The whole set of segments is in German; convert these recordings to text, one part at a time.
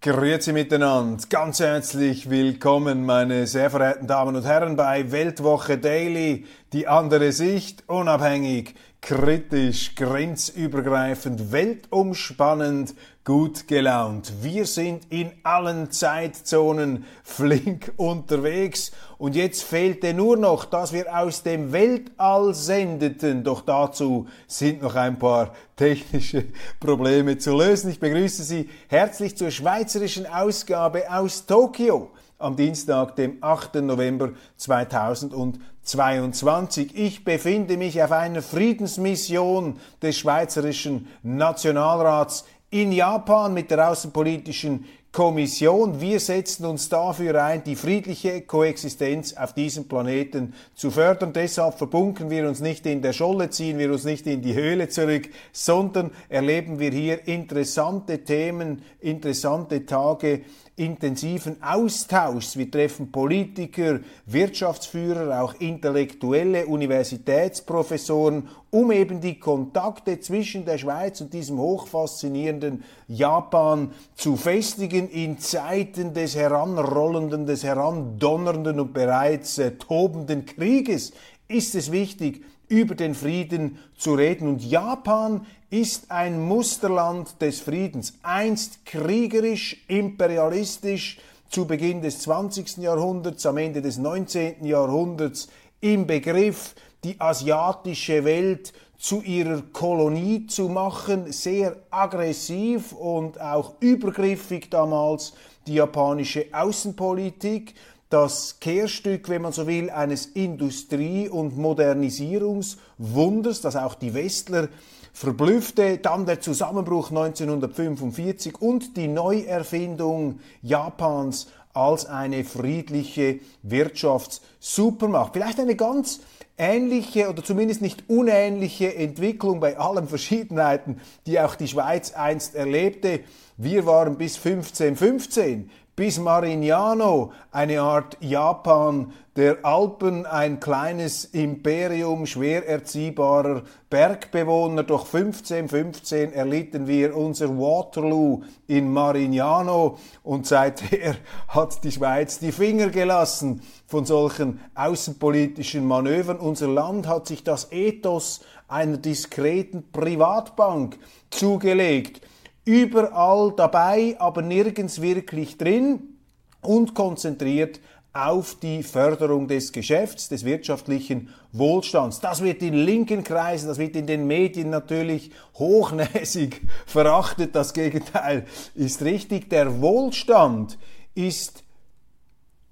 Grüezi miteinander, ganz herzlich willkommen, meine sehr verehrten Damen und Herren, bei Weltwoche Daily, die andere Sicht, unabhängig, kritisch, grenzübergreifend, weltumspannend, gut gelaunt. Wir sind in allen Zeitzonen flink unterwegs und jetzt fehlte nur noch, dass wir aus dem Weltall sendeten. Doch dazu sind noch ein paar technische Probleme zu lösen. Ich begrüße Sie herzlich zur schweizerischen Ausgabe aus Tokio am Dienstag, dem 8. November 2022. Ich befinde mich auf einer Friedensmission des Schweizerischen Nationalrats in Japan mit der außenpolitischen Kommission. Wir setzen uns dafür ein, die friedliche Koexistenz auf diesem Planeten zu fördern. Deshalb verbunken wir uns nicht in der Scholle, ziehen wir uns nicht in die Höhle zurück, sondern erleben wir hier interessante Themen, interessante Tage intensiven Austauschs. Wir treffen Politiker, Wirtschaftsführer, auch intellektuelle Universitätsprofessoren, um eben die Kontakte zwischen der Schweiz und diesem hochfaszinierenden Japan zu festigen in Zeiten des heranrollenden, des herandonnernden und bereits äh, tobenden Krieges ist es wichtig, über den Frieden zu reden. Und Japan ist ein Musterland des Friedens, einst kriegerisch, imperialistisch, zu Beginn des 20. Jahrhunderts, am Ende des 19. Jahrhunderts im Begriff, die asiatische Welt zu ihrer Kolonie zu machen, sehr aggressiv und auch übergriffig damals die japanische Außenpolitik das Kehrstück, wenn man so will, eines Industrie- und Modernisierungswunders, das auch die Westler verblüffte, dann der Zusammenbruch 1945 und die Neuerfindung Japans als eine friedliche Wirtschaftssupermacht. Vielleicht eine ganz ähnliche oder zumindest nicht unähnliche Entwicklung bei allen Verschiedenheiten, die auch die Schweiz einst erlebte. Wir waren bis 1515 bis Marignano, eine Art Japan der Alpen, ein kleines Imperium schwer erziehbarer Bergbewohner. Doch 1515 erlitten wir unser Waterloo in Marignano und seither hat die Schweiz die Finger gelassen von solchen außenpolitischen Manövern. Unser Land hat sich das Ethos einer diskreten Privatbank zugelegt überall dabei, aber nirgends wirklich drin und konzentriert auf die Förderung des Geschäfts, des wirtschaftlichen Wohlstands. Das wird in linken Kreisen, das wird in den Medien natürlich hochnäsig verachtet. Das Gegenteil ist richtig. Der Wohlstand ist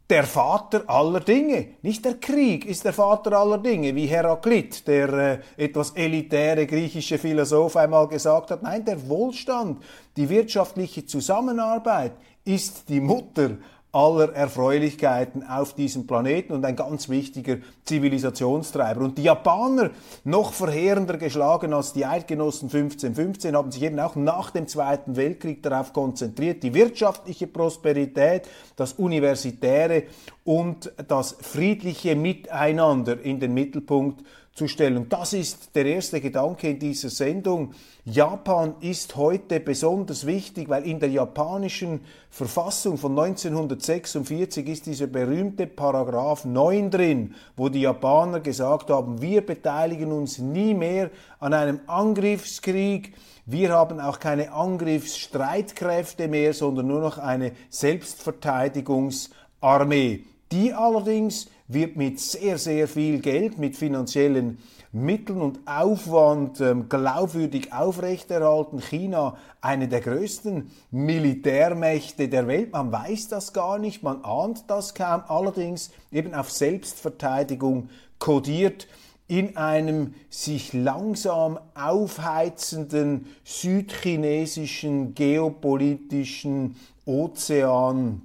der Vater aller Dinge. Nicht der Krieg ist der Vater aller Dinge, wie Heraklit, der äh, etwas elitäre griechische Philosoph einmal gesagt hat. Nein, der Wohlstand, die wirtschaftliche Zusammenarbeit ist die Mutter aller Erfreulichkeiten auf diesem Planeten und ein ganz wichtiger Zivilisationstreiber. Und die Japaner, noch verheerender geschlagen als die Eidgenossen 1515, haben sich eben auch nach dem Zweiten Weltkrieg darauf konzentriert, die wirtschaftliche Prosperität, das Universitäre und das friedliche Miteinander in den Mittelpunkt zu stellen. das ist der erste Gedanke in dieser Sendung. Japan ist heute besonders wichtig, weil in der japanischen Verfassung von 1946 ist dieser berühmte Paragraph 9 drin, wo die Japaner gesagt haben, wir beteiligen uns nie mehr an einem Angriffskrieg, wir haben auch keine Angriffsstreitkräfte mehr, sondern nur noch eine Selbstverteidigungsarmee. Die allerdings wird mit sehr, sehr viel Geld, mit finanziellen Mitteln und Aufwand ähm, glaubwürdig aufrechterhalten. China, eine der größten Militärmächte der Welt. Man weiß das gar nicht, man ahnt das kaum, allerdings eben auf Selbstverteidigung kodiert in einem sich langsam aufheizenden südchinesischen geopolitischen Ozean,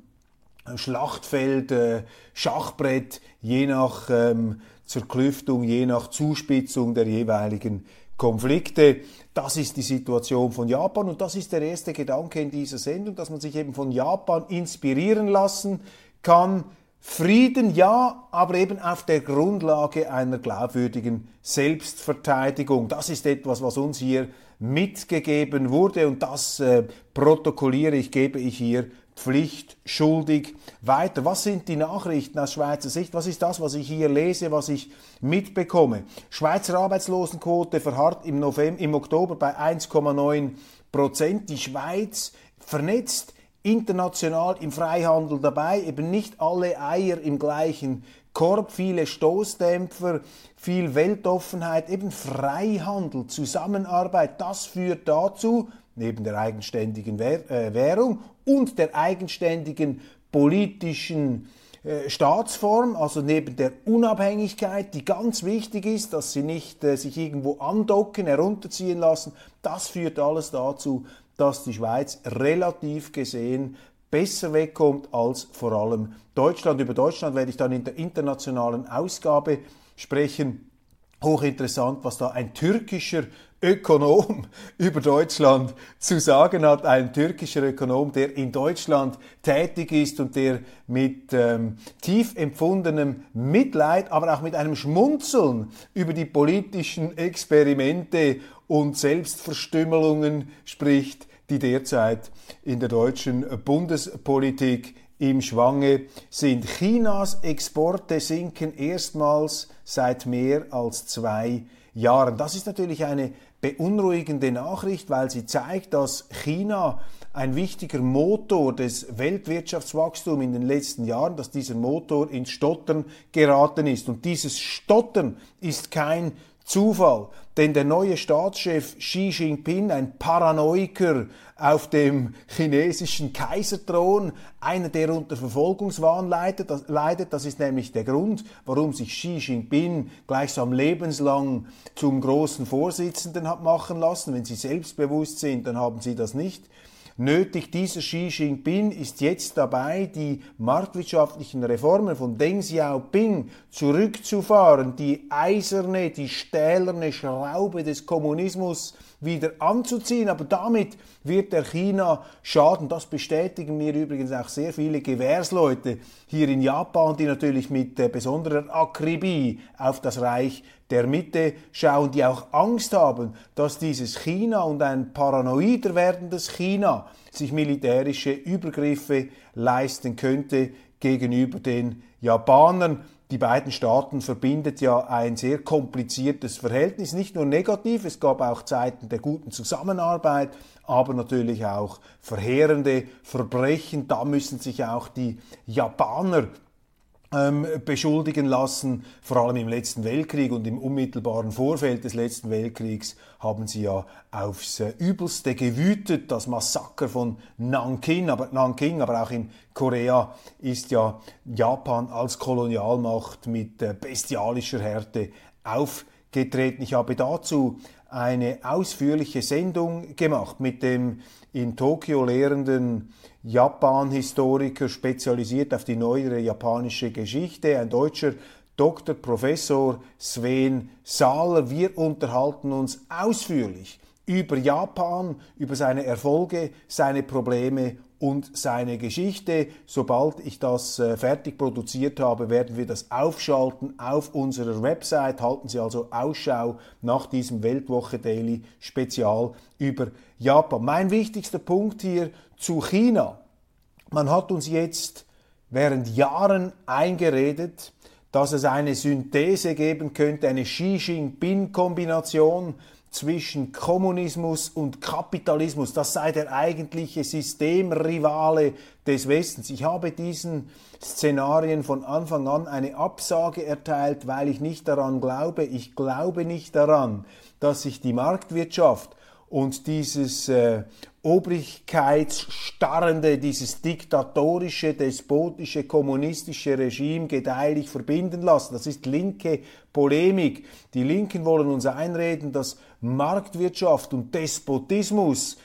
Schlachtfeld, äh, Schachbrett, je nach ähm, Zerklüftung, je nach Zuspitzung der jeweiligen Konflikte. Das ist die Situation von Japan und das ist der erste Gedanke in dieser Sendung, dass man sich eben von Japan inspirieren lassen kann, Frieden ja, aber eben auf der Grundlage einer glaubwürdigen Selbstverteidigung. Das ist etwas, was uns hier mitgegeben wurde und das äh, protokolliere ich, gebe ich hier pflichtschuldig weiter. Was sind die Nachrichten aus Schweizer Sicht? Was ist das, was ich hier lese, was ich mitbekomme? Schweizer Arbeitslosenquote verharrt im, November, im Oktober bei 1,9 Prozent. Die Schweiz vernetzt international im Freihandel dabei, eben nicht alle Eier im gleichen Korb, viele Stoßdämpfer, viel Weltoffenheit, eben Freihandel, Zusammenarbeit, das führt dazu, neben der eigenständigen äh, Währung und der eigenständigen politischen äh, Staatsform, also neben der Unabhängigkeit, die ganz wichtig ist, dass sie nicht äh, sich irgendwo andocken, herunterziehen lassen, das führt alles dazu, dass die Schweiz relativ gesehen besser wegkommt als vor allem Deutschland. Über Deutschland werde ich dann in der internationalen Ausgabe sprechen. Hochinteressant, was da ein türkischer Ökonom über Deutschland zu sagen hat. Ein türkischer Ökonom, der in Deutschland tätig ist und der mit ähm, tief empfundenem Mitleid, aber auch mit einem Schmunzeln über die politischen Experimente und Selbstverstümmelungen spricht, die derzeit in der deutschen Bundespolitik im Schwange sind. Chinas Exporte sinken erstmals seit mehr als zwei Jahren. Das ist natürlich eine beunruhigende Nachricht, weil sie zeigt, dass China ein wichtiger Motor des Weltwirtschaftswachstums in den letzten Jahren, dass dieser Motor ins Stottern geraten ist. Und dieses Stottern ist kein Zufall, denn der neue Staatschef Xi Jinping, ein Paranoiker auf dem chinesischen Kaiserthron, einer, der unter Verfolgungswahn leidet, das, ist nämlich der Grund, warum sich Xi Jinping gleichsam lebenslang zum großen Vorsitzenden hat machen lassen. Wenn Sie selbstbewusst sind, dann haben Sie das nicht nötig. Dieser Xi Jinping ist jetzt dabei, die marktwirtschaftlichen Reformen von Deng Xiaoping zurückzufahren, die eiserne, die stählerne Schraube des Kommunismus wieder anzuziehen. Aber damit wird der China schaden. Das bestätigen mir übrigens auch sehr viele Gewährsleute hier in Japan, die natürlich mit äh, besonderer Akribie auf das Reich der Mitte schauen, die auch Angst haben, dass dieses China und ein paranoider werdendes China sich militärische Übergriffe leisten könnte gegenüber den Japanern. Die beiden Staaten verbindet ja ein sehr kompliziertes Verhältnis, nicht nur negativ, es gab auch Zeiten der guten Zusammenarbeit, aber natürlich auch verheerende Verbrechen. Da müssen sich auch die Japaner beschuldigen lassen. Vor allem im letzten Weltkrieg und im unmittelbaren Vorfeld des letzten Weltkriegs haben sie ja aufs äh, Übelste gewütet. Das Massaker von Nanking, aber Nanking, aber auch in Korea ist ja Japan als Kolonialmacht mit äh, bestialischer Härte aufgetreten. Ich habe dazu eine ausführliche Sendung gemacht mit dem in Tokio lehrenden Japan-Historiker, spezialisiert auf die neuere japanische Geschichte, ein deutscher Dr. Professor Sven Sahler. Wir unterhalten uns ausführlich über Japan, über seine Erfolge, seine Probleme und seine Geschichte. Sobald ich das äh, fertig produziert habe, werden wir das aufschalten auf unserer Website. Halten Sie also Ausschau nach diesem Weltwoche Daily Spezial über Japan. Mein wichtigster Punkt hier zu China. Man hat uns jetzt während Jahren eingeredet, dass es eine Synthese geben könnte, eine Xi Jinping-Kombination zwischen Kommunismus und Kapitalismus. Das sei der eigentliche Systemrivale des Westens. Ich habe diesen Szenarien von Anfang an eine Absage erteilt, weil ich nicht daran glaube. Ich glaube nicht daran, dass sich die Marktwirtschaft und dieses äh, obrigkeitsstarrende, dieses diktatorische, despotische, kommunistische Regime gedeihlich verbinden lassen. Das ist linke Polemik. Die Linken wollen uns einreden, dass Marktwirtschaft und Despotismus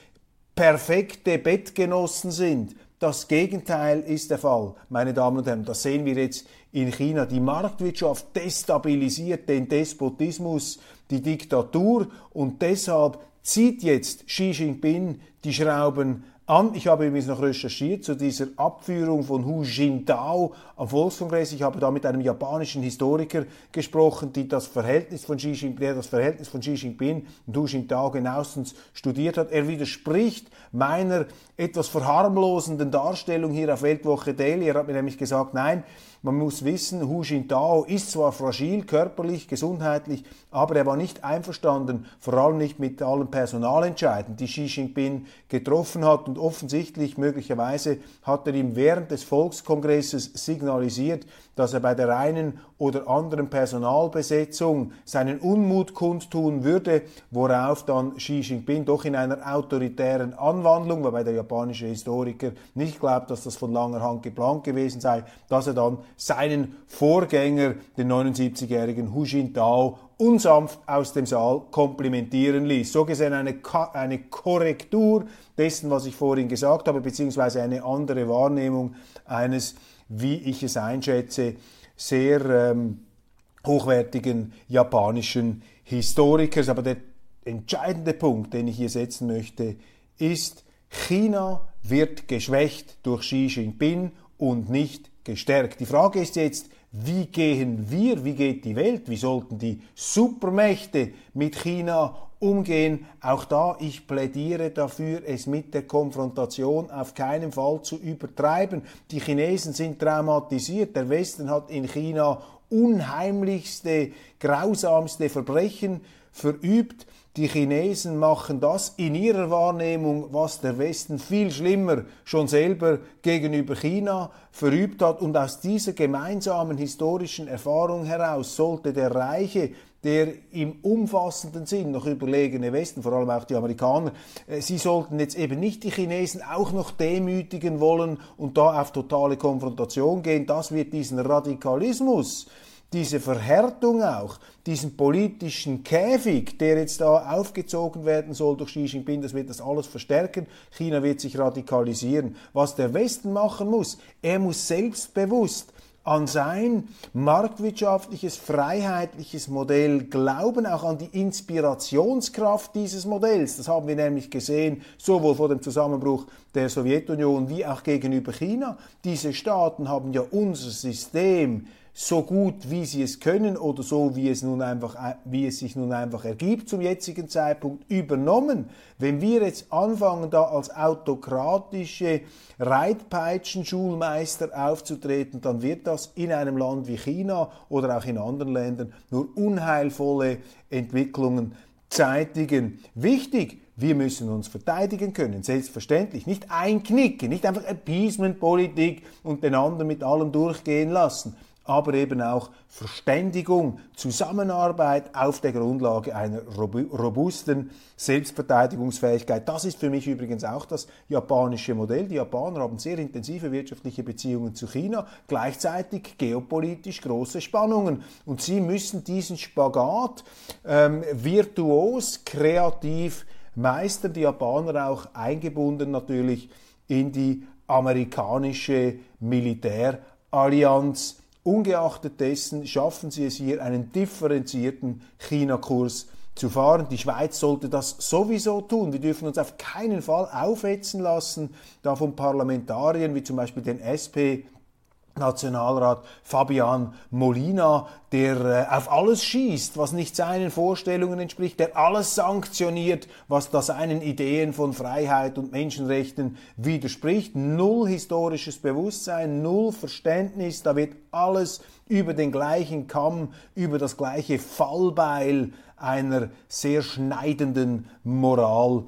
perfekte Bettgenossen sind. Das Gegenteil ist der Fall, meine Damen und Herren. Das sehen wir jetzt in China. Die Marktwirtschaft destabilisiert den Despotismus, die Diktatur und deshalb zieht jetzt Xi Jinping die Schrauben an. Ich habe übrigens noch recherchiert zu dieser Abführung von Hu Jintao am Volkskongress. Ich habe da mit einem japanischen Historiker gesprochen, die das Verhältnis von Xi Jinping, das Verhältnis von Xi Jinping und Hu Jintao genauestens studiert hat. Er widerspricht meiner etwas verharmlosenden Darstellung hier auf Weltwoche Daily. Er hat mir nämlich gesagt, nein, man muss wissen, Hu Jintao ist zwar fragil, körperlich, gesundheitlich, aber er war nicht einverstanden, vor allem nicht mit allen Personalentscheiden, die Xi Jinping getroffen hat. Und offensichtlich, möglicherweise, hat er ihm während des Volkskongresses signalisiert, dass er bei der einen oder anderen Personalbesetzung seinen Unmut kundtun würde, worauf dann Xi Jinping doch in einer autoritären Anwandlung, wobei der japanische Historiker nicht glaubt, dass das von langer Hand geplant gewesen sei, dass er dann seinen Vorgänger, den 79-jährigen Hu Jintao, unsanft aus dem Saal komplimentieren ließ. So gesehen eine, eine Korrektur dessen, was ich vorhin gesagt habe, beziehungsweise eine andere Wahrnehmung eines, wie ich es einschätze, sehr ähm, hochwertigen japanischen Historikers. Aber der entscheidende Punkt, den ich hier setzen möchte, ist, China wird geschwächt durch Xi Jinping und nicht gestärkt. Die Frage ist jetzt, wie gehen wir, wie geht die Welt, wie sollten die Supermächte mit China umgehen? Auch da, ich plädiere dafür, es mit der Konfrontation auf keinen Fall zu übertreiben. Die Chinesen sind traumatisiert. Der Westen hat in China unheimlichste, grausamste Verbrechen verübt. Die Chinesen machen das in ihrer Wahrnehmung, was der Westen viel schlimmer schon selber gegenüber China verübt hat. Und aus dieser gemeinsamen historischen Erfahrung heraus sollte der reiche, der im umfassenden Sinn noch überlegene Westen, vor allem auch die Amerikaner, äh, sie sollten jetzt eben nicht die Chinesen auch noch demütigen wollen und da auf totale Konfrontation gehen. Das wird diesen Radikalismus, diese Verhärtung auch, diesen politischen Käfig, der jetzt da aufgezogen werden soll durch Xi Jinping, das wird das alles verstärken. China wird sich radikalisieren. Was der Westen machen muss, er muss selbstbewusst an sein marktwirtschaftliches, freiheitliches Modell glauben, auch an die Inspirationskraft dieses Modells. Das haben wir nämlich gesehen, sowohl vor dem Zusammenbruch der Sowjetunion wie auch gegenüber China. Diese Staaten haben ja unser System so gut, wie sie es können oder so, wie es, nun einfach, wie es sich nun einfach ergibt zum jetzigen Zeitpunkt, übernommen. Wenn wir jetzt anfangen, da als autokratische Reitpeitschen-Schulmeister aufzutreten, dann wird das in einem Land wie China oder auch in anderen Ländern nur unheilvolle Entwicklungen zeitigen. Wichtig, wir müssen uns verteidigen können, selbstverständlich. Nicht einknicken, nicht einfach Appeasement-Politik und den anderen mit allem durchgehen lassen aber eben auch Verständigung, Zusammenarbeit auf der Grundlage einer robusten Selbstverteidigungsfähigkeit. Das ist für mich übrigens auch das japanische Modell. Die Japaner haben sehr intensive wirtschaftliche Beziehungen zu China, gleichzeitig geopolitisch große Spannungen. Und sie müssen diesen Spagat ähm, virtuos, kreativ meistern. Die Japaner auch eingebunden natürlich in die amerikanische Militärallianz Ungeachtet dessen schaffen sie es hier, einen differenzierten China-Kurs zu fahren. Die Schweiz sollte das sowieso tun. Wir dürfen uns auf keinen Fall aufhetzen lassen, da von Parlamentariern wie zum Beispiel den SP Nationalrat Fabian Molina, der äh, auf alles schießt, was nicht seinen Vorstellungen entspricht, der alles sanktioniert, was da seinen Ideen von Freiheit und Menschenrechten widerspricht. Null historisches Bewusstsein, null Verständnis, da wird alles über den gleichen Kamm, über das gleiche Fallbeil einer sehr schneidenden Moral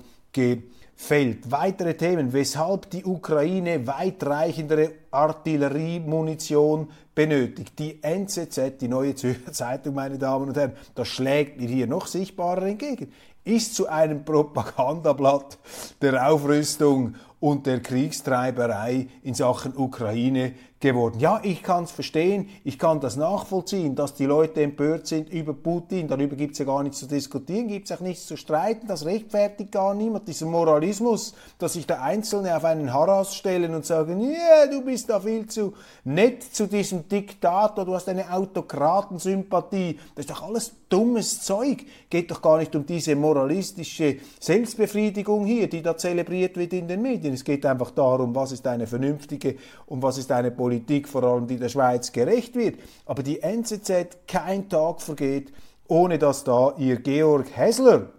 gefällt. Weitere Themen, weshalb die Ukraine weitreichendere Artilleriemunition benötigt. Die NZZ, die neue Zürcher Zeitung, meine Damen und Herren, das schlägt mir hier noch sichtbarer entgegen, ist zu einem Propagandablatt der Aufrüstung und der Kriegstreiberei in Sachen Ukraine geworden. Ja, ich kann es verstehen, ich kann das nachvollziehen, dass die Leute empört sind über Putin. Darüber gibt es ja gar nichts zu diskutieren, gibt es auch nichts zu streiten. Das rechtfertigt gar niemand. Dieser Moralismus, dass sich der Einzelne auf einen Harass stellen und sagen, ja, yeah, du bist da viel zu nett zu diesem Diktator, du hast eine Autokratensympathie. Das ist doch alles dummes Zeug. Geht doch gar nicht um diese moralistische Selbstbefriedigung hier, die da zelebriert wird in den Medien. Es geht einfach darum, was ist eine vernünftige und was ist eine Politik, vor allem die der Schweiz gerecht wird. Aber die NZZ, kein Tag vergeht, ohne dass da ihr Georg Hessler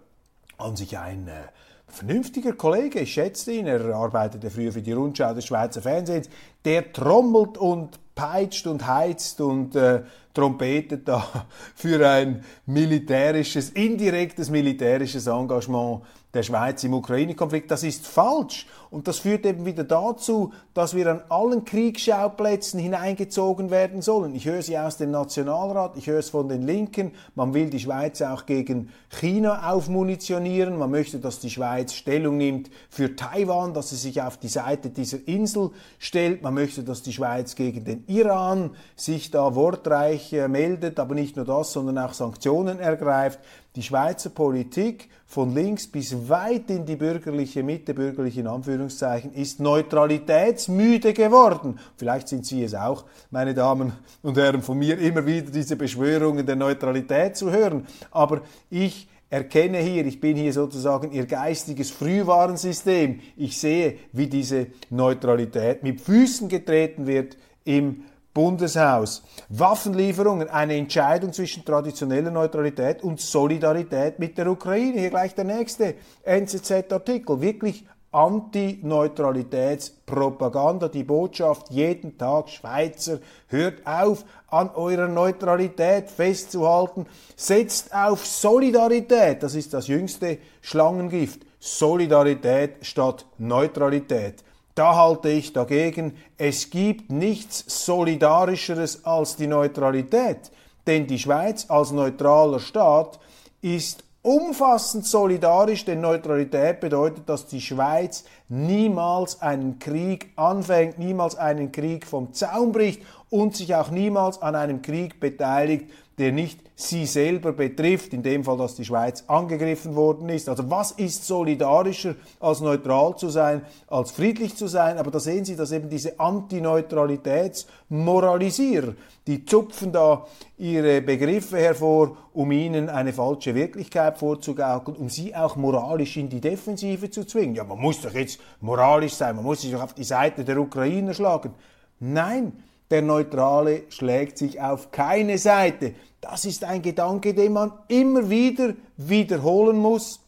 an sich ein äh, vernünftiger Kollege, ich schätze ihn, er arbeitete früher für die Rundschau des Schweizer Fernsehens, der trommelt und peitscht und heizt und äh, trompetet da für ein militärisches, indirektes militärisches Engagement der Schweiz im Ukraine-Konflikt. Das ist falsch. Und das führt eben wieder dazu, dass wir an allen Kriegsschauplätzen hineingezogen werden sollen. Ich höre sie aus dem Nationalrat, ich höre es von den Linken. Man will die Schweiz auch gegen China aufmunitionieren. Man möchte, dass die Schweiz Stellung nimmt für Taiwan, dass sie sich auf die Seite dieser Insel stellt. Man möchte, dass die Schweiz gegen den Iran sich da wortreich äh, meldet, aber nicht nur das, sondern auch Sanktionen ergreift. Die Schweizer Politik von links bis weit in die bürgerliche Mitte, bürgerliche in Anführungszeichen, ist neutralitätsmüde geworden. Vielleicht sind Sie es auch, meine Damen und Herren, von mir immer wieder diese Beschwörungen der Neutralität zu hören. Aber ich erkenne hier, ich bin hier sozusagen ihr geistiges Frühwarnsystem. Ich sehe, wie diese Neutralität mit Füßen getreten wird im Bundeshaus. Waffenlieferungen, eine Entscheidung zwischen traditioneller Neutralität und Solidarität mit der Ukraine. Hier gleich der nächste NZZ-Artikel. Wirklich Anti-Neutralitätspropaganda, die Botschaft jeden Tag, Schweizer, hört auf, an eurer Neutralität festzuhalten, setzt auf Solidarität, das ist das jüngste Schlangengift, Solidarität statt Neutralität. Da halte ich dagegen, es gibt nichts Solidarischeres als die Neutralität, denn die Schweiz als neutraler Staat ist umfassend solidarisch, denn Neutralität bedeutet, dass die Schweiz niemals einen Krieg anfängt, niemals einen Krieg vom Zaun bricht und sich auch niemals an einem Krieg beteiligt, der nicht sie selber betrifft, in dem Fall, dass die Schweiz angegriffen worden ist. Also was ist solidarischer, als neutral zu sein, als friedlich zu sein? Aber da sehen Sie, dass eben diese Antineutralitätsmoralisierer, die zupfen da ihre Begriffe hervor, um ihnen eine falsche Wirklichkeit vorzugaukeln, um sie auch moralisch in die Defensive zu zwingen. Ja, man muss doch jetzt moralisch sein, man muss sich doch auf die Seite der Ukrainer schlagen. Nein, der Neutrale schlägt sich auf keine Seite. Das ist ein Gedanke, den man immer wieder wiederholen muss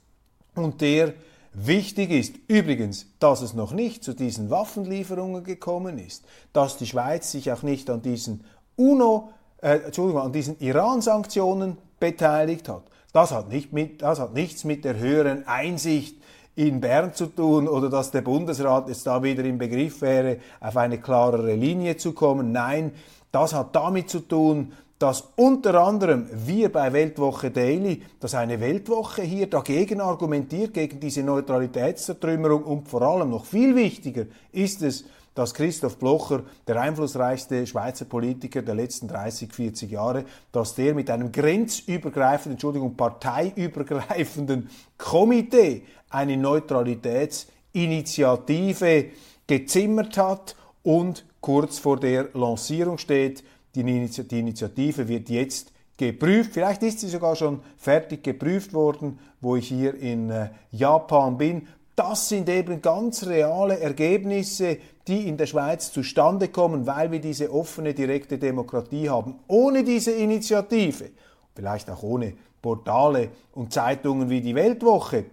und der wichtig ist. Übrigens, dass es noch nicht zu diesen Waffenlieferungen gekommen ist, dass die Schweiz sich auch nicht an diesen UNO, äh, Entschuldigung, an diesen Iran-Sanktionen beteiligt hat. Das hat, nicht mit, das hat nichts mit der höheren Einsicht in Bern zu tun oder dass der Bundesrat jetzt da wieder im Begriff wäre, auf eine klarere Linie zu kommen. Nein, das hat damit zu tun, dass unter anderem wir bei Weltwoche Daily, dass eine Weltwoche hier dagegen argumentiert, gegen diese Neutralitätszertrümmerung und vor allem noch viel wichtiger ist es, dass Christoph Blocher, der einflussreichste Schweizer Politiker der letzten 30, 40 Jahre, dass der mit einem grenzübergreifenden, Entschuldigung, parteiübergreifenden Komitee eine Neutralitätsinitiative gezimmert hat und kurz vor der Lancierung steht. Die Initiative wird jetzt geprüft. Vielleicht ist sie sogar schon fertig geprüft worden, wo ich hier in äh, Japan bin. Das sind eben ganz reale Ergebnisse, die in der Schweiz zustande kommen, weil wir diese offene, direkte Demokratie haben. Ohne diese Initiative, vielleicht auch ohne Portale und Zeitungen wie die Weltwoche.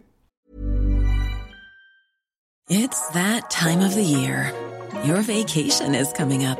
It's that time of the year. Your vacation is coming up.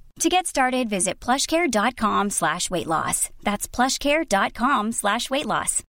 To get started, visit plushcare.com slash weight loss. That's plushcare.com slash weight loss.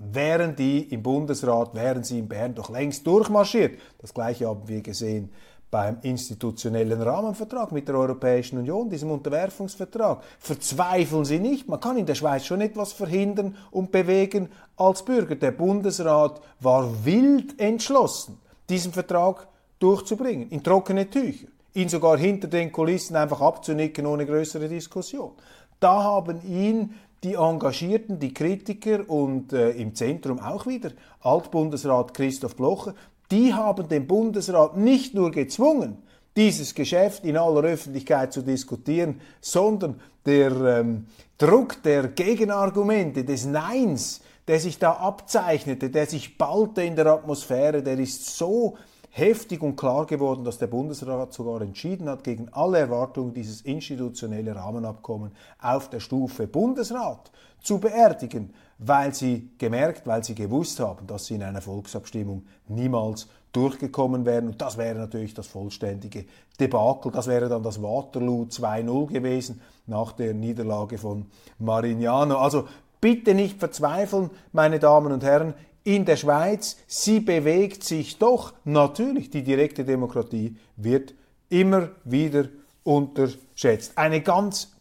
Wären die im Bundesrat, wären sie in Bern doch längst durchmarschiert. Das gleiche haben wir gesehen beim institutionellen Rahmenvertrag mit der Europäischen Union, diesem Unterwerfungsvertrag. Verzweifeln Sie nicht, man kann in der Schweiz schon etwas verhindern und bewegen als Bürger. Der Bundesrat war wild entschlossen, diesen Vertrag durchzubringen, in trockene Tücher, ihn sogar hinter den Kulissen einfach abzunicken ohne größere Diskussion. Da haben ihn die Engagierten, die Kritiker und äh, im Zentrum auch wieder Altbundesrat Christoph Blocher, die haben den Bundesrat nicht nur gezwungen, dieses Geschäft in aller Öffentlichkeit zu diskutieren, sondern der ähm, Druck der Gegenargumente, des Neins, der sich da abzeichnete, der sich ballte in der Atmosphäre, der ist so heftig und klar geworden, dass der Bundesrat sogar entschieden hat, gegen alle Erwartungen dieses institutionelle Rahmenabkommen auf der Stufe Bundesrat zu beerdigen, weil sie gemerkt, weil sie gewusst haben, dass sie in einer Volksabstimmung niemals durchgekommen wären. Und das wäre natürlich das vollständige Debakel. Das wäre dann das Waterloo 2-0 gewesen nach der Niederlage von Marignano. Also bitte nicht verzweifeln, meine Damen und Herren in der Schweiz, sie bewegt sich doch. Natürlich, die direkte Demokratie wird immer wieder unterschätzt. Eine ganz,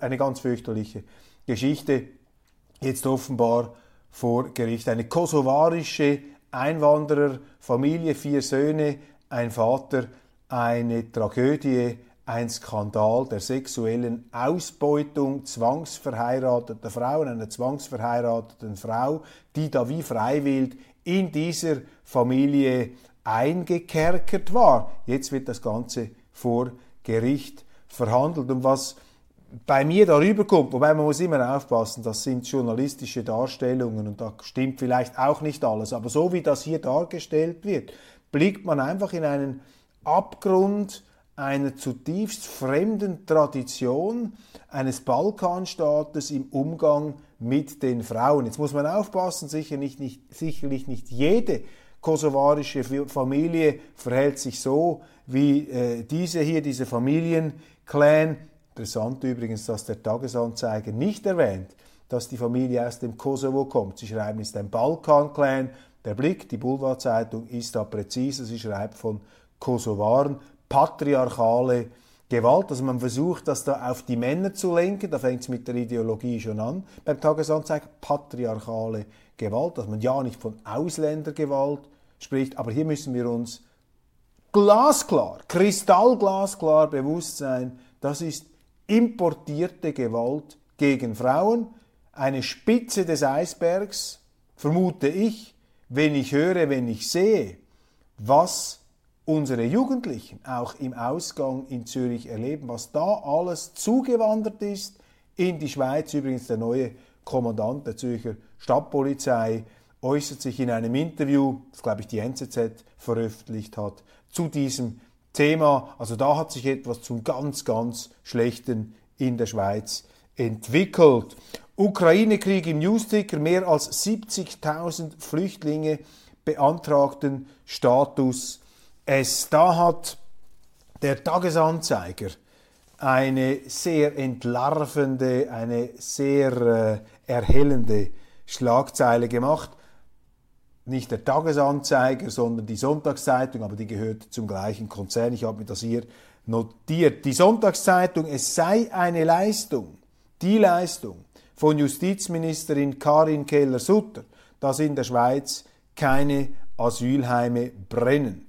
eine ganz fürchterliche Geschichte, jetzt offenbar vor Gericht. Eine kosovarische Einwandererfamilie, vier Söhne, ein Vater, eine Tragödie, ein Skandal der sexuellen Ausbeutung zwangsverheirateter Frauen, einer zwangsverheirateten Frau, die da wie freiwillig in dieser Familie eingekerkert war. Jetzt wird das Ganze vor Gericht verhandelt. Und was bei mir darüber kommt, wobei man muss immer aufpassen, das sind journalistische Darstellungen und da stimmt vielleicht auch nicht alles, aber so wie das hier dargestellt wird, blickt man einfach in einen Abgrund einer zutiefst fremden Tradition eines Balkanstaates im Umgang mit den Frauen. Jetzt muss man aufpassen, sicher nicht, nicht, sicherlich nicht jede kosovarische Familie verhält sich so wie äh, diese hier, diese Familienclan. Interessant übrigens, dass der Tagesanzeiger nicht erwähnt, dass die Familie aus dem Kosovo kommt. Sie schreiben, es ist ein Balkan-Clan. Der Blick, die Boulevardzeitung, ist da präzise. Sie schreibt von Kosovaren patriarchale Gewalt. Also man versucht, das da auf die Männer zu lenken. Da fängt es mit der Ideologie schon an. Beim Tagesanzeiger patriarchale Gewalt, dass man ja nicht von Ausländergewalt spricht, aber hier müssen wir uns glasklar, kristallglasklar bewusst sein, das ist importierte Gewalt gegen Frauen, eine Spitze des Eisbergs, vermute ich, wenn ich höre, wenn ich sehe, was unsere Jugendlichen auch im Ausgang in Zürich erleben, was da alles zugewandert ist in die Schweiz. Übrigens der neue Kommandant der Zürcher Stadtpolizei äußert sich in einem Interview, das glaube ich die NZZ veröffentlicht hat, zu diesem Thema. Also da hat sich etwas zum ganz, ganz Schlechten in der Schweiz entwickelt. Ukraine-Krieg im Newsticker, mehr als 70.000 Flüchtlinge beantragten Status es da hat der Tagesanzeiger eine sehr entlarvende, eine sehr äh, erhellende Schlagzeile gemacht. Nicht der Tagesanzeiger, sondern die Sonntagszeitung, aber die gehört zum gleichen Konzern. Ich habe mir das hier notiert. Die Sonntagszeitung, es sei eine Leistung, die Leistung von Justizministerin Karin Keller-Sutter, dass in der Schweiz keine Asylheime brennen.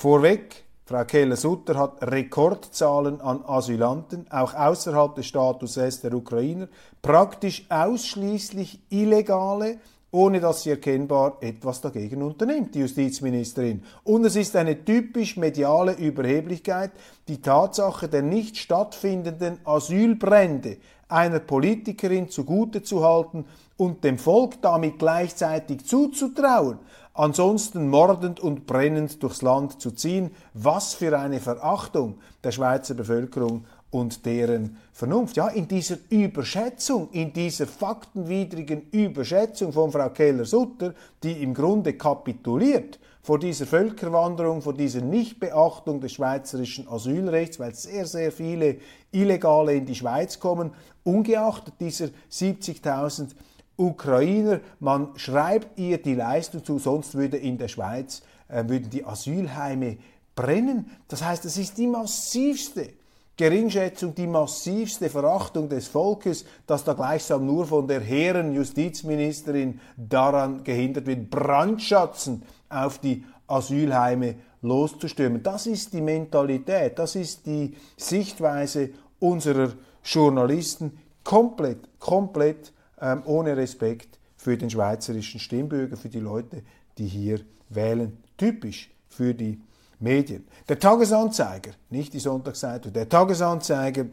Vorweg Frau Keller-Sutter hat Rekordzahlen an Asylanten, auch außerhalb des Status S der Ukrainer, praktisch ausschließlich Illegale, ohne dass sie erkennbar etwas dagegen unternimmt, die Justizministerin. Und es ist eine typisch mediale Überheblichkeit, die Tatsache der nicht stattfindenden Asylbrände einer Politikerin zugute zu halten und dem Volk damit gleichzeitig zuzutrauen, ansonsten mordend und brennend durchs Land zu ziehen. Was für eine Verachtung der Schweizer Bevölkerung und deren Vernunft. Ja, in dieser Überschätzung, in dieser faktenwidrigen Überschätzung von Frau Keller-Sutter, die im Grunde kapituliert vor dieser Völkerwanderung, vor dieser Nichtbeachtung des schweizerischen Asylrechts, weil sehr, sehr viele Illegale in die Schweiz kommen, ungeachtet dieser 70.000 Ukrainer. Man schreibt ihr die Leistung zu, sonst würde in der Schweiz äh, würden die Asylheime brennen. Das heißt, es ist die massivste Geringschätzung, die massivste Verachtung des Volkes, dass da gleichsam nur von der hehren Justizministerin daran gehindert wird, Brandschatzen auf die Asylheime loszustürmen. Das ist die Mentalität, das ist die Sichtweise unserer Journalisten, komplett, komplett ähm, ohne Respekt für den schweizerischen Stimmbürger, für die Leute, die hier wählen. Typisch für die Medien. Der Tagesanzeiger, nicht die Sonntagszeitung, der Tagesanzeiger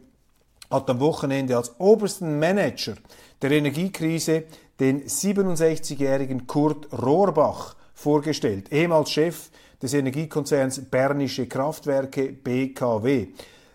hat am Wochenende als obersten Manager der Energiekrise den 67-jährigen Kurt Rohrbach vorgestellt, ehemals Chef des Energiekonzerns Bernische Kraftwerke BKW.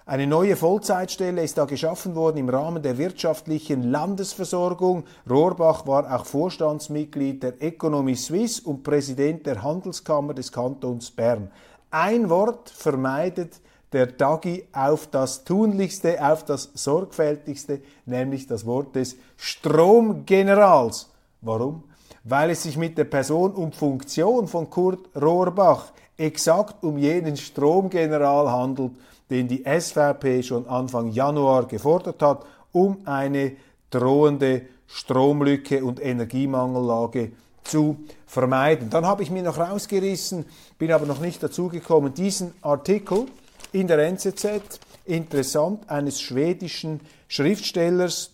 Eine neue Vollzeitstelle ist da geschaffen worden im Rahmen der wirtschaftlichen Landesversorgung. Rohrbach war auch Vorstandsmitglied der Economy Suisse und Präsident der Handelskammer des Kantons Bern. Ein Wort vermeidet der Dagi auf das Tunlichste, auf das Sorgfältigste, nämlich das Wort des Stromgenerals. Warum? Weil es sich mit der Person und Funktion von Kurt Rohrbach exakt um jenen Stromgeneral handelt, den die SVP schon Anfang Januar gefordert hat, um eine drohende Stromlücke und Energiemangellage zu vermeiden. Dann habe ich mir noch rausgerissen, bin aber noch nicht dazu gekommen, diesen Artikel in der NZZ, interessant, eines schwedischen Schriftstellers,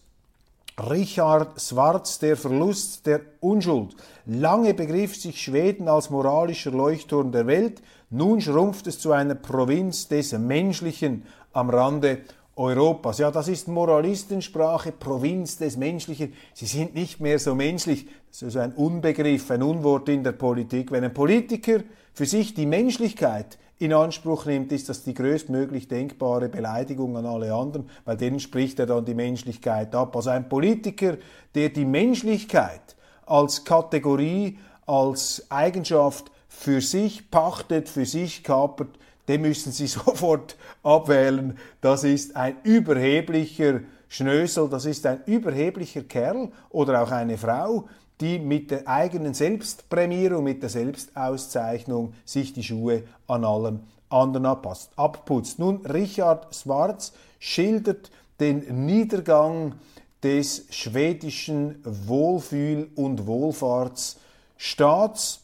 Richard Swartz, der Verlust der Unschuld. Lange begriff sich Schweden als moralischer Leuchtturm der Welt, nun schrumpft es zu einer Provinz des Menschlichen am Rande Europas. Ja, das ist Moralistensprache, Provinz des Menschlichen. Sie sind nicht mehr so menschlich. Das ist also ein Unbegriff, ein Unwort in der Politik. Wenn ein Politiker für sich die Menschlichkeit in Anspruch nimmt, ist das die größtmöglich denkbare Beleidigung an alle anderen, weil denen spricht er dann die Menschlichkeit ab. Also ein Politiker, der die Menschlichkeit als Kategorie, als Eigenschaft für sich pachtet, für sich kapert, den müssen Sie sofort abwählen. Das ist ein überheblicher Schnösel, das ist ein überheblicher Kerl oder auch eine Frau, die mit der eigenen Selbstprämierung, mit der Selbstauszeichnung sich die Schuhe an allen anderen abpasst, abputzt. Nun, Richard Schwarz schildert den Niedergang des schwedischen Wohlfühl- und Wohlfahrtsstaats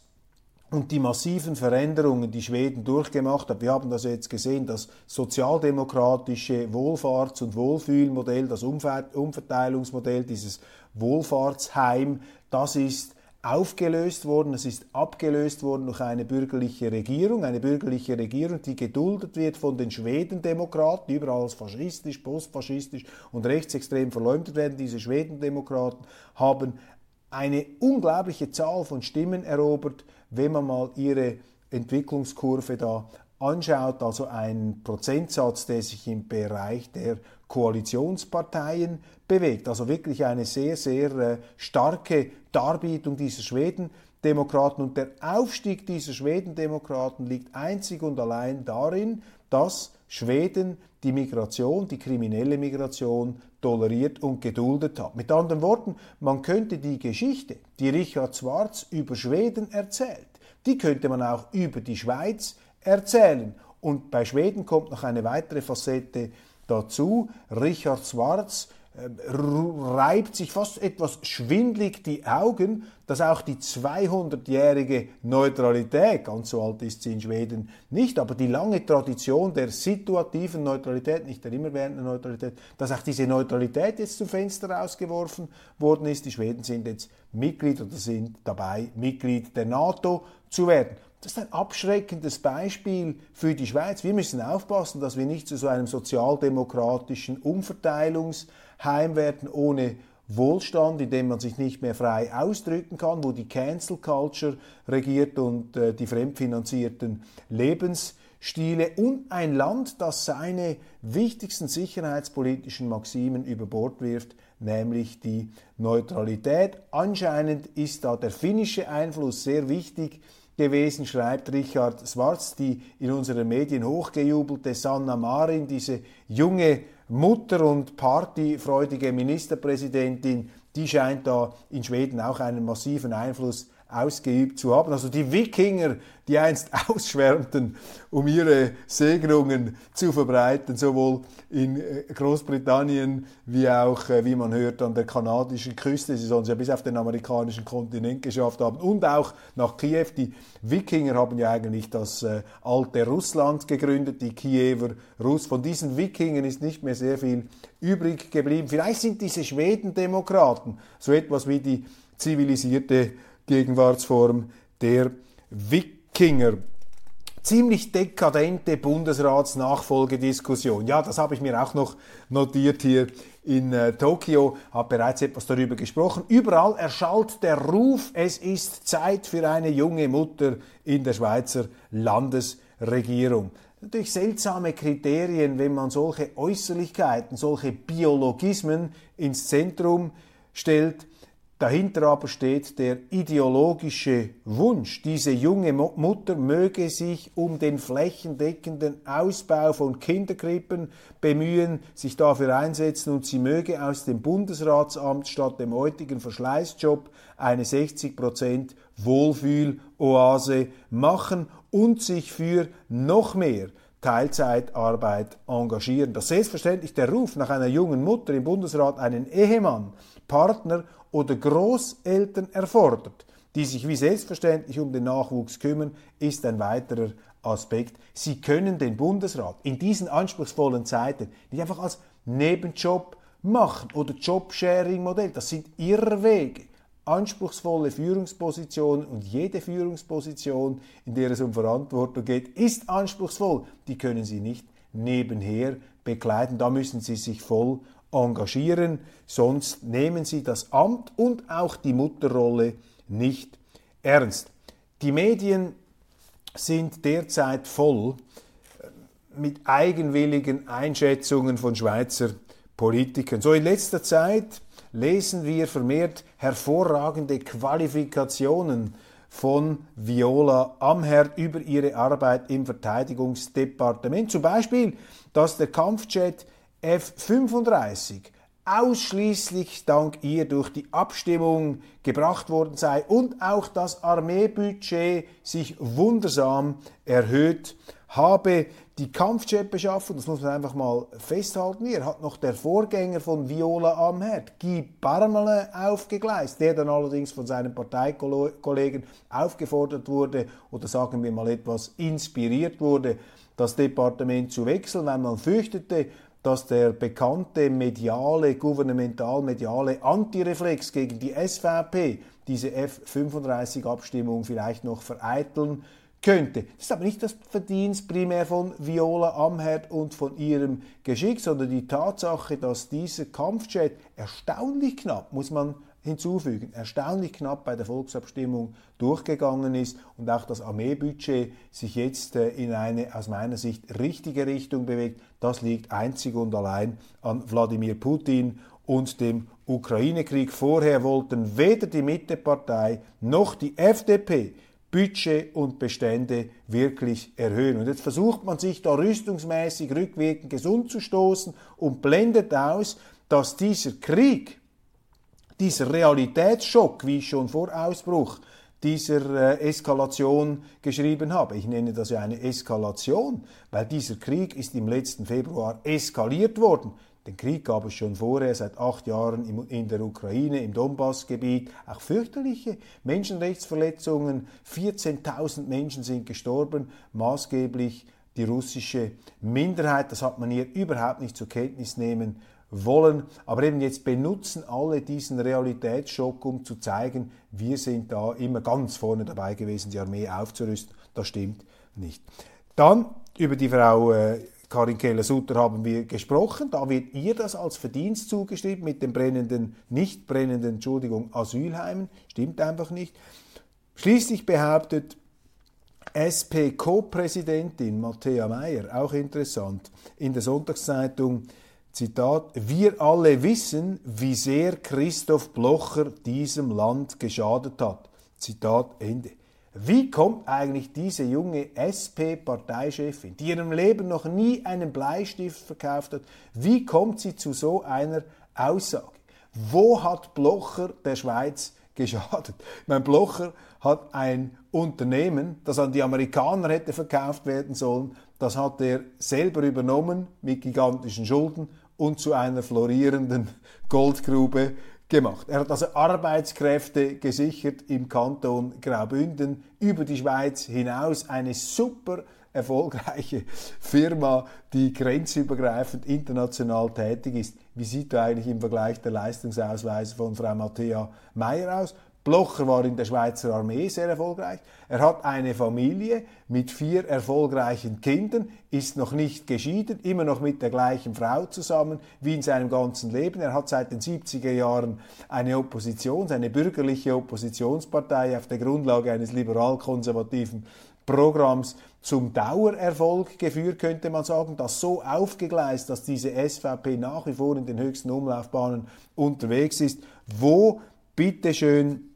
und die massiven Veränderungen, die Schweden durchgemacht hat. Wir haben das jetzt gesehen, das sozialdemokratische Wohlfahrts- und Wohlfühlmodell, das Umverteilungsmodell, dieses Wohlfahrtsheim, das ist aufgelöst worden, es ist abgelöst worden durch eine bürgerliche Regierung, eine bürgerliche Regierung, die geduldet wird von den Schwedendemokraten, die überall als faschistisch, postfaschistisch und rechtsextrem verleumdet werden. Diese Schwedendemokraten haben eine unglaubliche Zahl von Stimmen erobert, wenn man mal ihre Entwicklungskurve da anschaut, also ein Prozentsatz, der sich im Bereich der Koalitionsparteien bewegt. Also wirklich eine sehr, sehr äh, starke Darbietung dieser Schwedendemokraten. Und der Aufstieg dieser Schwedendemokraten liegt einzig und allein darin, dass Schweden die Migration, die kriminelle Migration toleriert und geduldet hat. Mit anderen Worten, man könnte die Geschichte, die Richard Schwarz über Schweden erzählt, die könnte man auch über die Schweiz erzählen. Und bei Schweden kommt noch eine weitere Facette dazu. Richard Schwarz reibt sich fast etwas schwindlig die Augen, dass auch die 200-jährige Neutralität, ganz so alt ist sie in Schweden nicht, aber die lange Tradition der situativen Neutralität, nicht der immerwährenden Neutralität, dass auch diese Neutralität jetzt zum Fenster rausgeworfen worden ist. Die Schweden sind jetzt Mitglied oder sind dabei, Mitglied der NATO zu werden. Das ist ein abschreckendes Beispiel für die Schweiz. Wir müssen aufpassen, dass wir nicht zu so einem sozialdemokratischen Umverteilungsheim werden ohne Wohlstand, in dem man sich nicht mehr frei ausdrücken kann, wo die Cancel Culture regiert und äh, die fremdfinanzierten Lebensstile und ein Land, das seine wichtigsten sicherheitspolitischen Maximen über Bord wirft, nämlich die Neutralität. Anscheinend ist da der finnische Einfluss sehr wichtig gewesen, schreibt Richard Schwarz, die in unseren Medien hochgejubelte Sanna Marin, diese junge Mutter und partyfreudige Ministerpräsidentin, die scheint da in Schweden auch einen massiven Einfluss ausgeübt zu haben. Also die Wikinger, die einst ausschwärmten, um ihre Segnungen zu verbreiten, sowohl in äh, Großbritannien wie auch, äh, wie man hört, an der kanadischen Küste. Sie sollen es ja bis auf den amerikanischen Kontinent geschafft haben und auch nach Kiew. Die Wikinger haben ja eigentlich das äh, alte Russland gegründet, die Kiewer Russ. Von diesen Wikingern ist nicht mehr sehr viel übrig geblieben. Vielleicht sind diese Schwedendemokraten so etwas wie die zivilisierte Gegenwartsform der Wikinger. Ziemlich dekadente Bundesratsnachfolgediskussion. Ja, das habe ich mir auch noch notiert hier in äh, Tokio, habe bereits etwas darüber gesprochen. Überall erschallt der Ruf, es ist Zeit für eine junge Mutter in der Schweizer Landesregierung. Natürlich seltsame Kriterien, wenn man solche Äußerlichkeiten, solche Biologismen ins Zentrum stellt. Dahinter aber steht der ideologische Wunsch, diese junge Mutter möge sich um den flächendeckenden Ausbau von Kinderkrippen bemühen, sich dafür einsetzen und sie möge aus dem Bundesratsamt statt dem heutigen Verschleißjob eine 60% Wohlfühloase machen und sich für noch mehr Teilzeitarbeit engagieren. Dass selbstverständlich der Ruf nach einer jungen Mutter im Bundesrat einen Ehemann, Partner oder Großeltern erfordert, die sich wie selbstverständlich um den Nachwuchs kümmern, ist ein weiterer Aspekt. Sie können den Bundesrat in diesen anspruchsvollen Zeiten nicht einfach als Nebenjob machen oder Jobsharing-Modell. Das sind Irrwege. Anspruchsvolle Führungspositionen und jede Führungsposition, in der es um Verantwortung geht, ist anspruchsvoll. Die können Sie nicht nebenher begleiten. Da müssen Sie sich voll engagieren, sonst nehmen sie das Amt und auch die Mutterrolle nicht ernst. Die Medien sind derzeit voll äh, mit eigenwilligen Einschätzungen von Schweizer Politikern. So in letzter Zeit lesen wir vermehrt hervorragende Qualifikationen von Viola Amherd über ihre Arbeit im Verteidigungsdepartement. Zum Beispiel, dass der Kampfjet F-35 ausschließlich dank ihr durch die Abstimmung gebracht worden sei und auch das Armeebudget sich wundersam erhöht habe. Die Kampfjetbeschaffung, das muss man einfach mal festhalten, hier hat noch der Vorgänger von Viola Amherd, Guy Parmele, aufgegleist, der dann allerdings von seinen Parteikollegen aufgefordert wurde oder sagen wir mal etwas inspiriert wurde, das Departement zu wechseln, weil man fürchtete, dass der bekannte mediale, gouvernemental-mediale Antireflex gegen die SVP diese F-35-Abstimmung vielleicht noch vereiteln könnte. Das ist aber nicht das Verdienst primär von Viola Amherd und von ihrem Geschick, sondern die Tatsache, dass dieser Kampfjet erstaunlich knapp, muss man hinzufügen, erstaunlich knapp bei der Volksabstimmung durchgegangen ist und auch das Armeebudget sich jetzt äh, in eine aus meiner Sicht richtige Richtung bewegt, das liegt einzig und allein an Wladimir Putin und dem Ukraine-Krieg. Vorher wollten weder die Mittepartei noch die FDP Budget und Bestände wirklich erhöhen. Und jetzt versucht man sich da rüstungsmäßig rückwirkend gesund zu stoßen und blendet aus, dass dieser Krieg dieser Realitätsschock, wie ich schon vor Ausbruch dieser äh, Eskalation geschrieben habe. Ich nenne das ja eine Eskalation, weil dieser Krieg ist im letzten Februar eskaliert worden. Den Krieg gab es schon vorher, seit acht Jahren in der Ukraine, im Donbassgebiet. Auch fürchterliche Menschenrechtsverletzungen. 14.000 Menschen sind gestorben, maßgeblich die russische Minderheit. Das hat man hier überhaupt nicht zur Kenntnis nehmen wollen. Aber eben jetzt benutzen alle diesen Realitätsschock, um zu zeigen, wir sind da immer ganz vorne dabei gewesen, die Armee aufzurüsten. Das stimmt nicht. Dann über die Frau äh, Karin Keller-Sutter haben wir gesprochen. Da wird ihr das als Verdienst zugeschrieben mit den brennenden, nicht brennenden, Entschuldigung, Asylheimen. Stimmt einfach nicht. Schließlich behauptet SP-Co-Präsidentin Matthäa Meyer, auch interessant, in der Sonntagszeitung, Zitat, wir alle wissen, wie sehr Christoph Blocher diesem Land geschadet hat. Zitat Ende. Wie kommt eigentlich diese junge SP-Parteichefin, die ihrem Leben noch nie einen Bleistift verkauft hat, wie kommt sie zu so einer Aussage? Wo hat Blocher der Schweiz geschadet? Mein Blocher hat ein Unternehmen, das an die Amerikaner hätte verkauft werden sollen, das hat er selber übernommen mit gigantischen Schulden und zu einer florierenden Goldgrube gemacht. Er hat also Arbeitskräfte gesichert im Kanton Graubünden über die Schweiz hinaus. Eine super erfolgreiche Firma, die grenzübergreifend international tätig ist. Wie sieht da eigentlich im Vergleich der Leistungsausweis von Frau Matthäa Meyer aus? Blocher war in der Schweizer Armee sehr erfolgreich. Er hat eine Familie mit vier erfolgreichen Kindern, ist noch nicht geschieden, immer noch mit der gleichen Frau zusammen wie in seinem ganzen Leben. Er hat seit den 70er Jahren eine Opposition, eine bürgerliche Oppositionspartei auf der Grundlage eines liberal-konservativen Programms zum Dauererfolg geführt, könnte man sagen, das so aufgegleist, dass diese SVP nach wie vor in den höchsten Umlaufbahnen unterwegs ist. Wo, bitteschön,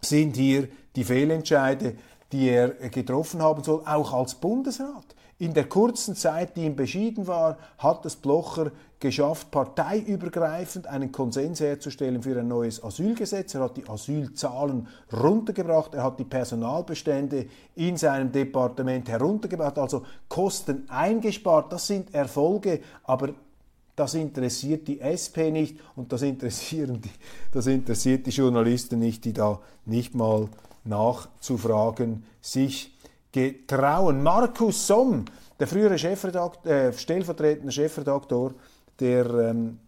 sind hier die Fehlentscheide, die er getroffen haben soll, auch als Bundesrat. In der kurzen Zeit, die ihm beschieden war, hat es Blocher geschafft, parteiübergreifend einen Konsens herzustellen für ein neues Asylgesetz. Er hat die Asylzahlen runtergebracht, er hat die Personalbestände in seinem Departement heruntergebracht, also Kosten eingespart. Das sind Erfolge, aber das interessiert die SP nicht und das, interessieren die, das interessiert die Journalisten nicht, die da nicht mal nachzufragen sich getrauen. Markus Somm, der frühere Chefredakteur, äh, stellvertretende Chefredaktor der ähm,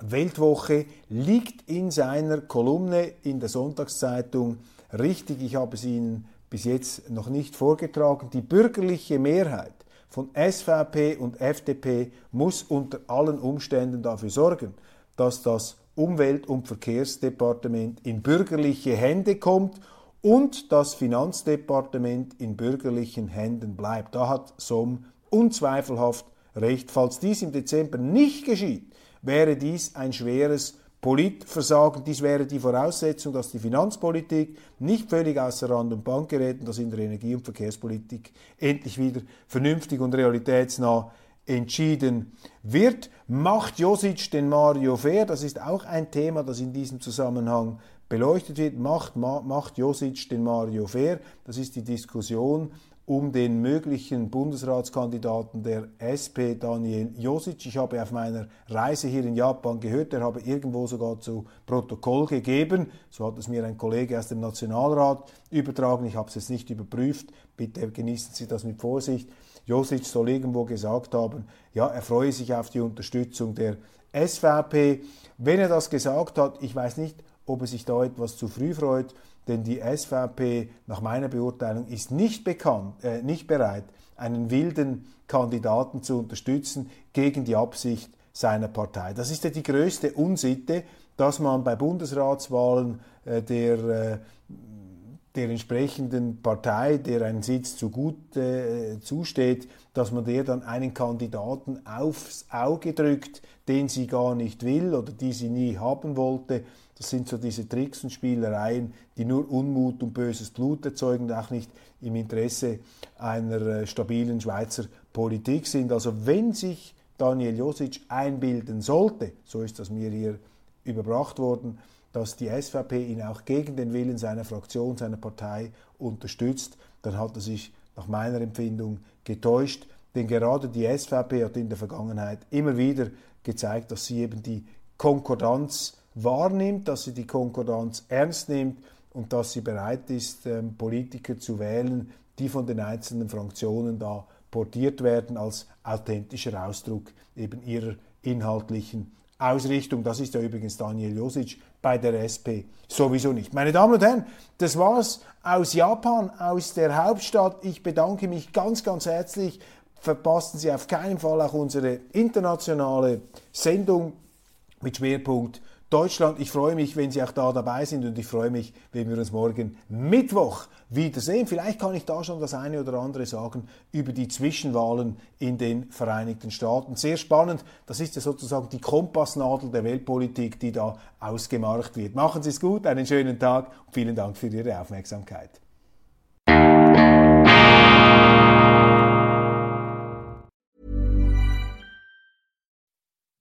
Weltwoche, liegt in seiner Kolumne in der Sonntagszeitung richtig. Ich habe es Ihnen bis jetzt noch nicht vorgetragen. Die bürgerliche Mehrheit von SVP und FDP muss unter allen Umständen dafür sorgen, dass das Umwelt- und Verkehrsdepartement in bürgerliche Hände kommt und das Finanzdepartement in bürgerlichen Händen bleibt. Da hat SOM unzweifelhaft recht. Falls dies im Dezember nicht geschieht, wäre dies ein schweres Politversagen. Dies wäre die Voraussetzung, dass die Finanzpolitik nicht völlig außer Rand und Bank gerät und dass in der Energie- und Verkehrspolitik endlich wieder vernünftig und realitätsnah entschieden wird. Macht Josic den Mario fair? Das ist auch ein Thema, das in diesem Zusammenhang beleuchtet wird. Macht, macht Josic den Mario fair? Das ist die Diskussion um den möglichen Bundesratskandidaten der SP, Daniel Josic. Ich habe auf meiner Reise hier in Japan gehört, er habe irgendwo sogar zu Protokoll gegeben. So hat es mir ein Kollege aus dem Nationalrat übertragen. Ich habe es jetzt nicht überprüft. Bitte genießen Sie das mit Vorsicht. Josic soll irgendwo gesagt haben, ja, er freue sich auf die Unterstützung der SVP. Wenn er das gesagt hat, ich weiß nicht, ob er sich da etwas zu früh freut, denn die SVP nach meiner Beurteilung ist nicht bekannt, äh, nicht bereit, einen wilden Kandidaten zu unterstützen gegen die Absicht seiner Partei. Das ist ja die größte Unsitte, dass man bei Bundesratswahlen äh, der äh, der entsprechenden Partei, der einen Sitz zu gut äh, zusteht, dass man der dann einen Kandidaten aufs Auge drückt, den sie gar nicht will oder die sie nie haben wollte. Das sind so diese Tricks und Spielereien, die nur Unmut und böses Blut erzeugen und auch nicht im Interesse einer äh, stabilen Schweizer Politik sind. Also wenn sich Daniel Josic einbilden sollte, so ist das mir hier überbracht worden, dass die SVP ihn auch gegen den Willen seiner Fraktion, seiner Partei unterstützt, dann hat er sich nach meiner Empfindung getäuscht. Denn gerade die SVP hat in der Vergangenheit immer wieder gezeigt, dass sie eben die Konkordanz wahrnimmt, dass sie die Konkordanz ernst nimmt und dass sie bereit ist, ähm, Politiker zu wählen, die von den einzelnen Fraktionen da portiert werden als authentischer Ausdruck eben ihrer inhaltlichen Ausrichtung. Das ist ja übrigens Daniel Josic bei der SP sowieso nicht. Meine Damen und Herren, das war's aus Japan, aus der Hauptstadt. Ich bedanke mich ganz, ganz herzlich. Verpassen Sie auf keinen Fall auch unsere internationale Sendung mit Schwerpunkt Deutschland. Ich freue mich, wenn Sie auch da dabei sind und ich freue mich, wenn wir uns morgen Mittwoch wiedersehen. Vielleicht kann ich da schon das eine oder andere sagen über die Zwischenwahlen in den Vereinigten Staaten. Sehr spannend. Das ist ja sozusagen die Kompassnadel der Weltpolitik, die da ausgemacht wird. Machen Sie es gut, einen schönen Tag und vielen Dank für Ihre Aufmerksamkeit.